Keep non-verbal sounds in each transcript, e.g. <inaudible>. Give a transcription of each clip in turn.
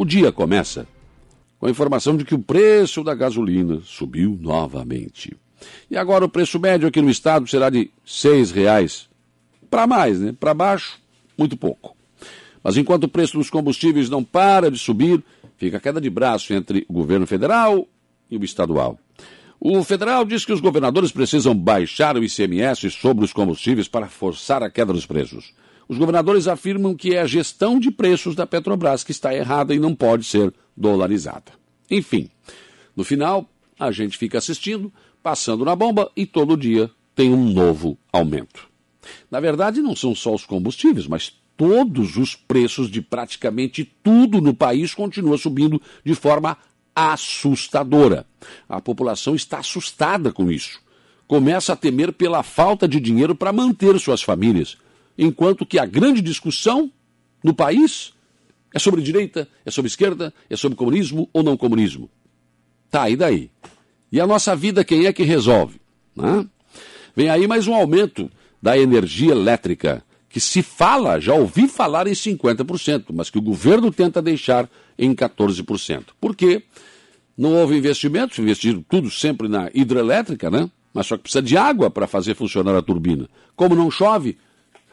O dia começa com a informação de que o preço da gasolina subiu novamente. E agora o preço médio aqui no estado será de R$ 6,00. Para mais, né? Para baixo, muito pouco. Mas enquanto o preço dos combustíveis não para de subir, fica a queda de braço entre o governo federal e o estadual. O federal diz que os governadores precisam baixar o ICMS sobre os combustíveis para forçar a queda dos preços. Os governadores afirmam que é a gestão de preços da Petrobras que está errada e não pode ser dolarizada. Enfim, no final, a gente fica assistindo, passando na bomba e todo dia tem um novo aumento. Na verdade, não são só os combustíveis, mas todos os preços de praticamente tudo no país continuam subindo de forma assustadora. A população está assustada com isso. Começa a temer pela falta de dinheiro para manter suas famílias, enquanto que a grande discussão no país é sobre direita, é sobre esquerda, é sobre comunismo ou não comunismo. Tá, e daí? E a nossa vida, quem é que resolve? Né? Vem aí mais um aumento da energia elétrica, que se fala, já ouvi falar em 50%, mas que o governo tenta deixar em 14%. Por quê? Não houve investimentos, investiram tudo sempre na hidrelétrica, né? Mas só que precisa de água para fazer funcionar a turbina. Como não chove,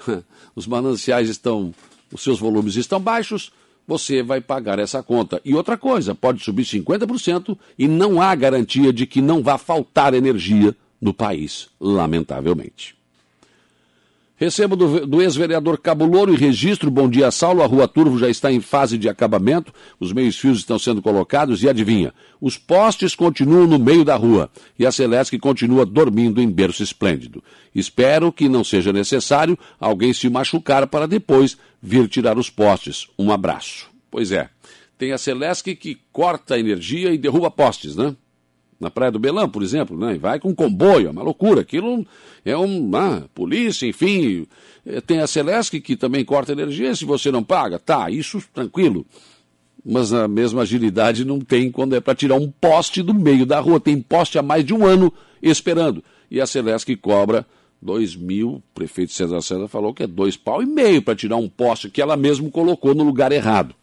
<laughs> os mananciais estão, os seus volumes estão baixos, você vai pagar essa conta. E outra coisa, pode subir 50% e não há garantia de que não vá faltar energia no país, lamentavelmente. Recebo do, do ex-vereador Cabo Louro e registro. Bom dia, Saulo. A Rua Turvo já está em fase de acabamento. Os meios fios estão sendo colocados e adivinha, os postes continuam no meio da rua e a Celeste continua dormindo em berço esplêndido. Espero que não seja necessário alguém se machucar para depois vir tirar os postes. Um abraço. Pois é, tem a Celeste que corta a energia e derruba postes, né? Na Praia do Belão, por exemplo, né? E vai com comboio, é uma loucura. Aquilo é uma polícia, enfim. É, tem a Celesc que também corta energia, se você não paga, tá, isso tranquilo. Mas a mesma agilidade não tem quando é para tirar um poste do meio da rua. Tem poste há mais de um ano esperando. E a Celesc cobra dois mil, o prefeito César César falou que é dois pau e meio para tirar um poste que ela mesmo colocou no lugar errado.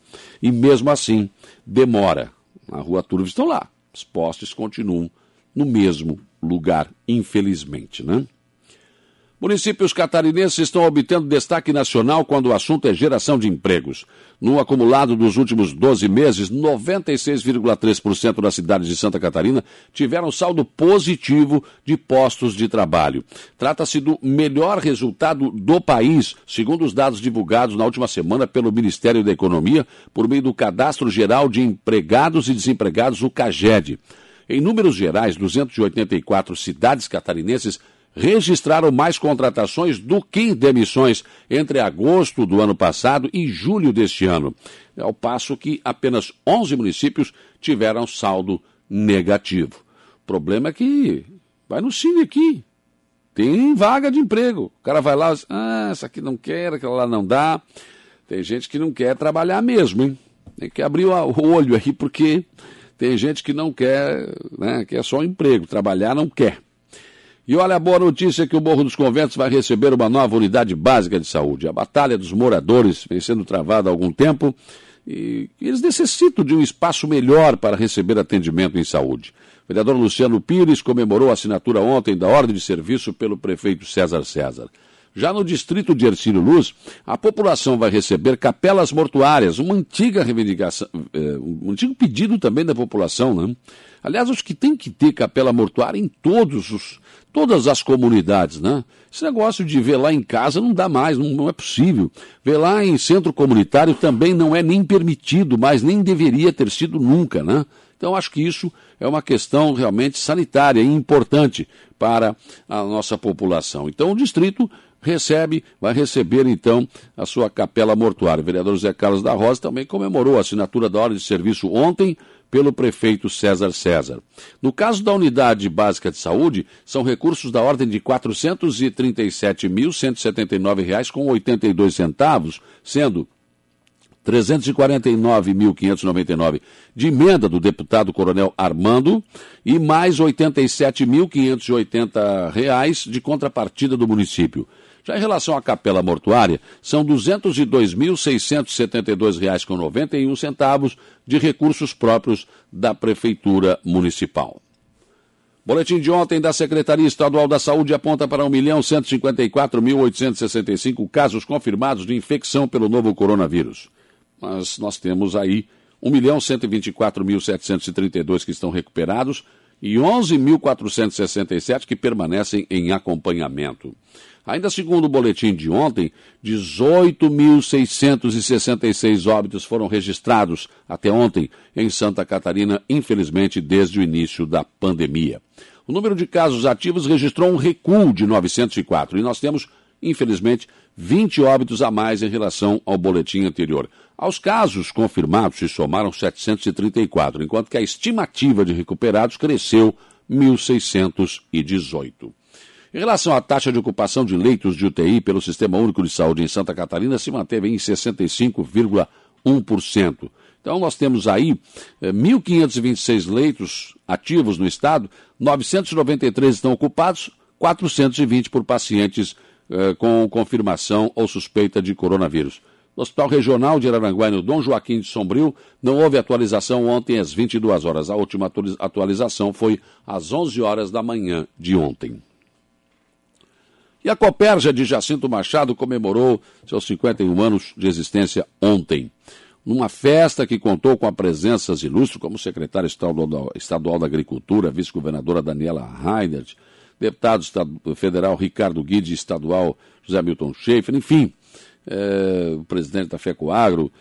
E mesmo assim, demora. Na rua Turvo estão lá os postes continuam no mesmo lugar, infelizmente, né? Municípios catarinenses estão obtendo destaque nacional quando o assunto é geração de empregos. No acumulado dos últimos 12 meses, 96,3% das cidades de Santa Catarina tiveram saldo positivo de postos de trabalho. Trata-se do melhor resultado do país, segundo os dados divulgados na última semana pelo Ministério da Economia, por meio do Cadastro Geral de Empregados e Desempregados, o CAGED. Em números gerais, 284 cidades catarinenses registraram mais contratações do que demissões entre agosto do ano passado e julho deste ano, ao passo que apenas 11 municípios tiveram saldo negativo. O problema é que vai no Cine aqui, tem vaga de emprego. O cara vai lá, ah, essa aqui não quer, aquela lá não dá. Tem gente que não quer trabalhar mesmo, hein? Tem que abrir o olho aí, porque tem gente que não quer, né, quer só emprego, trabalhar não quer. E olha a boa notícia que o Morro dos Conventos vai receber uma nova unidade básica de saúde. A batalha dos moradores vem sendo travada há algum tempo e eles necessitam de um espaço melhor para receber atendimento em saúde. O vereador Luciano Pires comemorou a assinatura ontem da ordem de serviço pelo prefeito César César. Já no distrito de Ercílio Luz, a população vai receber capelas mortuárias, uma antiga reivindicação, eh, um antigo pedido também da população, né? Aliás, os que tem que ter capela mortuária em todos os, todas as comunidades, né? Esse negócio de ver lá em casa não dá mais, não, não é possível. Ver lá em centro comunitário também não é nem permitido, mas nem deveria ter sido nunca, né? Então, acho que isso é uma questão realmente sanitária e importante para a nossa população. Então, o distrito recebe, vai receber então a sua capela mortuária. O vereador Zé Carlos da Rosa também comemorou a assinatura da ordem de serviço ontem pelo prefeito César César. No caso da unidade básica de saúde, são recursos da ordem de R$ 437.179,82, sendo 349.599 de emenda do deputado Coronel Armando e mais R$ 87.580 de contrapartida do município. Já em relação à capela mortuária, são R$ 202.672,91 de recursos próprios da Prefeitura Municipal. Boletim de ontem da Secretaria Estadual da Saúde aponta para 1.154.865 casos confirmados de infecção pelo novo coronavírus. Mas nós temos aí 1.124.732 que estão recuperados e 11.467 que permanecem em acompanhamento. Ainda segundo o boletim de ontem, 18.666 óbitos foram registrados até ontem em Santa Catarina, infelizmente desde o início da pandemia. O número de casos ativos registrou um recuo de 904 e nós temos, infelizmente, 20 óbitos a mais em relação ao boletim anterior. Aos casos confirmados se somaram 734, enquanto que a estimativa de recuperados cresceu 1.618. Em relação à taxa de ocupação de leitos de UTI pelo Sistema Único de Saúde em Santa Catarina, se manteve em 65,1%. Então, nós temos aí eh, 1.526 leitos ativos no estado, 993 estão ocupados, 420 por pacientes eh, com confirmação ou suspeita de coronavírus. No Hospital Regional de Araranguá, no Dom Joaquim de Sombrio, não houve atualização ontem às 22 horas. A última atualização foi às 11 horas da manhã de ontem. E a Copérgia de Jacinto Machado comemorou seus 51 anos de existência ontem, numa festa que contou com a presença ilustres como secretária estadual, estadual da Agricultura, vice-governadora Daniela Reinert, deputado federal Ricardo Guide, estadual José Milton Schaefer, enfim, é, o presidente da FECOAGRO.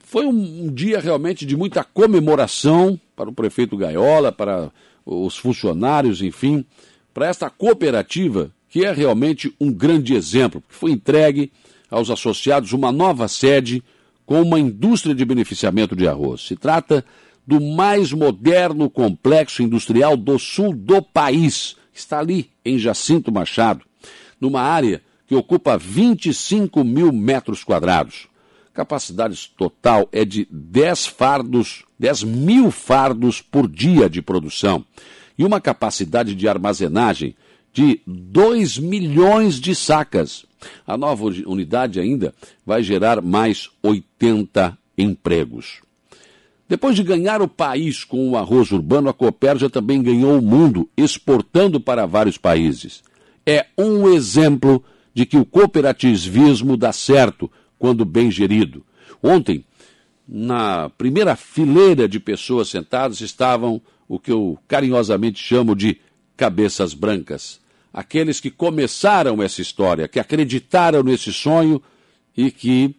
Foi um, um dia realmente de muita comemoração para o prefeito Gaiola, para os funcionários, enfim, para esta cooperativa que é realmente um grande exemplo, que foi entregue aos associados uma nova sede com uma indústria de beneficiamento de arroz. Se trata do mais moderno complexo industrial do sul do país. Está ali, em Jacinto Machado, numa área que ocupa 25 mil metros quadrados. Capacidade total é de 10 fardos, 10 mil fardos por dia de produção. E uma capacidade de armazenagem de 2 milhões de sacas. A nova unidade ainda vai gerar mais 80 empregos. Depois de ganhar o país com o arroz urbano, a Copérgia também ganhou o mundo, exportando para vários países. É um exemplo de que o cooperativismo dá certo quando bem gerido. Ontem, na primeira fileira de pessoas sentadas, estavam o que eu carinhosamente chamo de cabeças brancas aqueles que começaram essa história, que acreditaram nesse sonho e que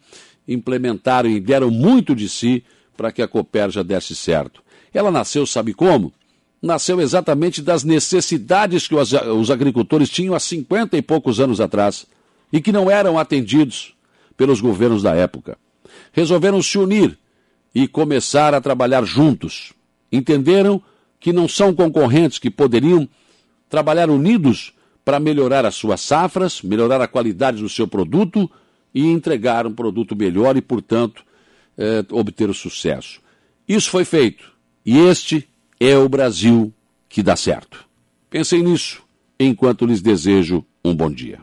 implementaram e deram muito de si para que a Copérgia desse certo. Ela nasceu, sabe como? Nasceu exatamente das necessidades que os, os agricultores tinham há 50 e poucos anos atrás e que não eram atendidos pelos governos da época. Resolveram se unir e começar a trabalhar juntos. Entenderam que não são concorrentes que poderiam trabalhar unidos para melhorar as suas safras, melhorar a qualidade do seu produto e entregar um produto melhor e, portanto, eh, obter o sucesso. Isso foi feito. E este é o Brasil que dá certo. Pensem nisso enquanto lhes desejo um bom dia.